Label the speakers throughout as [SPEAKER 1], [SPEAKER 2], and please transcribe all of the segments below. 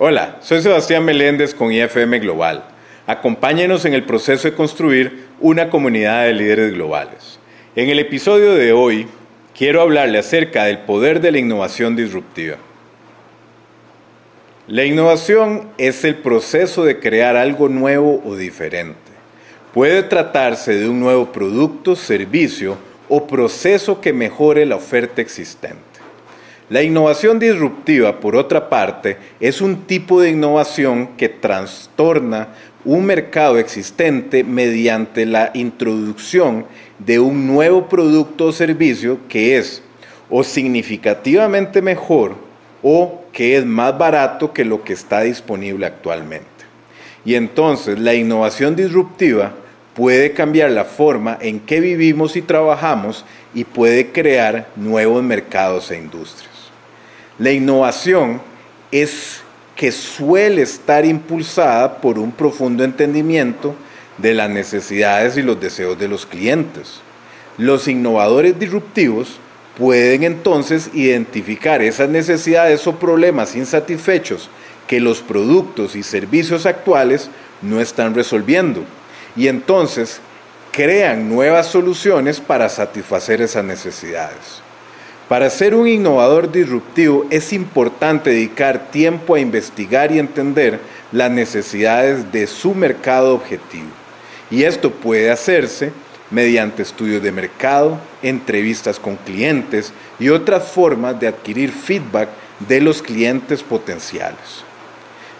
[SPEAKER 1] Hola, soy Sebastián Meléndez con IFM Global. Acompáñenos en el proceso de construir una comunidad de líderes globales. En el episodio de hoy quiero hablarle acerca del poder de la innovación disruptiva. La innovación es el proceso de crear algo nuevo o diferente. Puede tratarse de un nuevo producto, servicio o proceso que mejore la oferta existente. La innovación disruptiva, por otra parte, es un tipo de innovación que trastorna un mercado existente mediante la introducción de un nuevo producto o servicio que es o significativamente mejor o que es más barato que lo que está disponible actualmente. Y entonces la innovación disruptiva puede cambiar la forma en que vivimos y trabajamos y puede crear nuevos mercados e industrias. La innovación es que suele estar impulsada por un profundo entendimiento de las necesidades y los deseos de los clientes. Los innovadores disruptivos pueden entonces identificar esas necesidades o problemas insatisfechos que los productos y servicios actuales no están resolviendo y entonces crean nuevas soluciones para satisfacer esas necesidades. Para ser un innovador disruptivo es importante dedicar tiempo a investigar y entender las necesidades de su mercado objetivo. Y esto puede hacerse mediante estudios de mercado, entrevistas con clientes y otras formas de adquirir feedback de los clientes potenciales.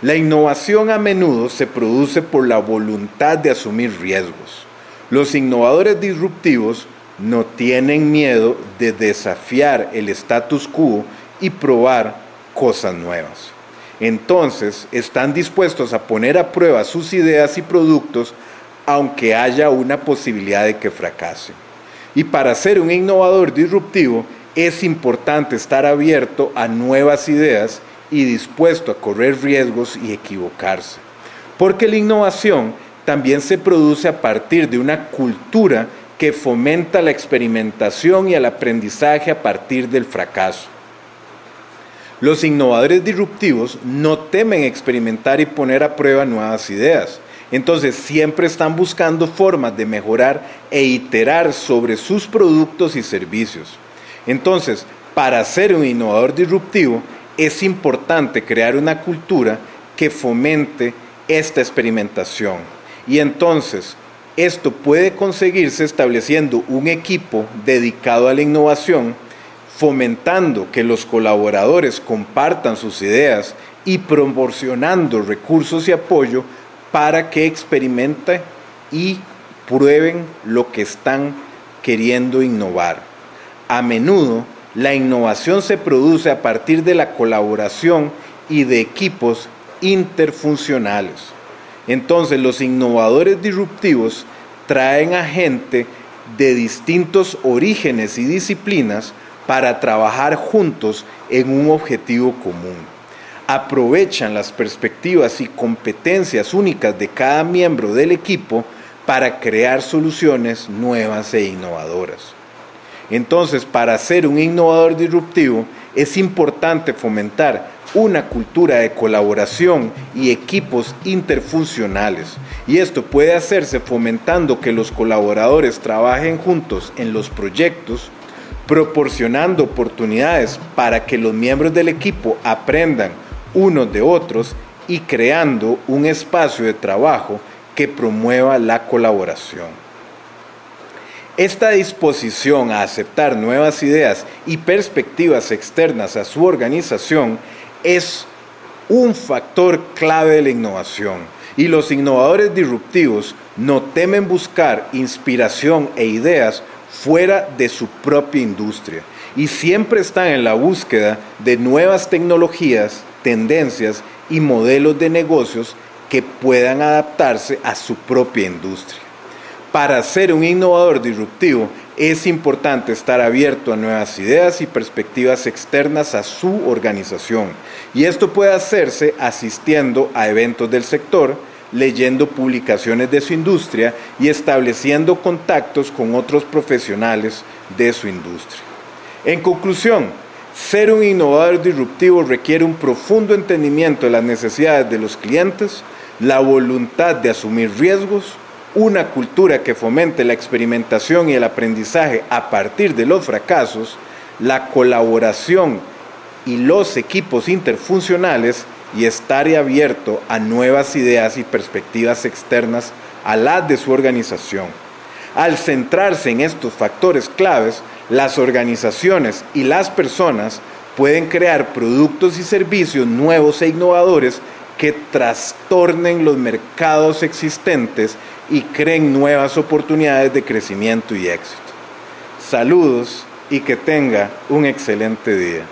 [SPEAKER 1] La innovación a menudo se produce por la voluntad de asumir riesgos. Los innovadores disruptivos no tienen miedo de desafiar el status quo y probar cosas nuevas. Entonces están dispuestos a poner a prueba sus ideas y productos aunque haya una posibilidad de que fracasen. Y para ser un innovador disruptivo es importante estar abierto a nuevas ideas y dispuesto a correr riesgos y equivocarse. Porque la innovación también se produce a partir de una cultura que fomenta la experimentación y el aprendizaje a partir del fracaso. Los innovadores disruptivos no temen experimentar y poner a prueba nuevas ideas. Entonces siempre están buscando formas de mejorar e iterar sobre sus productos y servicios. Entonces, para ser un innovador disruptivo, es importante crear una cultura que fomente esta experimentación. Y entonces, esto puede conseguirse estableciendo un equipo dedicado a la innovación, fomentando que los colaboradores compartan sus ideas y proporcionando recursos y apoyo para que experimenten y prueben lo que están queriendo innovar. A menudo, la innovación se produce a partir de la colaboración y de equipos interfuncionales. Entonces los innovadores disruptivos traen a gente de distintos orígenes y disciplinas para trabajar juntos en un objetivo común. Aprovechan las perspectivas y competencias únicas de cada miembro del equipo para crear soluciones nuevas e innovadoras. Entonces, para ser un innovador disruptivo, es importante fomentar una cultura de colaboración y equipos interfuncionales. Y esto puede hacerse fomentando que los colaboradores trabajen juntos en los proyectos, proporcionando oportunidades para que los miembros del equipo aprendan unos de otros y creando un espacio de trabajo que promueva la colaboración. Esta disposición a aceptar nuevas ideas y perspectivas externas a su organización es un factor clave de la innovación y los innovadores disruptivos no temen buscar inspiración e ideas fuera de su propia industria y siempre están en la búsqueda de nuevas tecnologías, tendencias y modelos de negocios que puedan adaptarse a su propia industria. Para ser un innovador disruptivo es importante estar abierto a nuevas ideas y perspectivas externas a su organización. Y esto puede hacerse asistiendo a eventos del sector, leyendo publicaciones de su industria y estableciendo contactos con otros profesionales de su industria. En conclusión, Ser un innovador disruptivo requiere un profundo entendimiento de las necesidades de los clientes, la voluntad de asumir riesgos, una cultura que fomente la experimentación y el aprendizaje a partir de los fracasos, la colaboración y los equipos interfuncionales y estar abierto a nuevas ideas y perspectivas externas a las de su organización. Al centrarse en estos factores claves, las organizaciones y las personas pueden crear productos y servicios nuevos e innovadores que trastornen los mercados existentes y creen nuevas oportunidades de crecimiento y éxito. Saludos y que tenga un excelente día.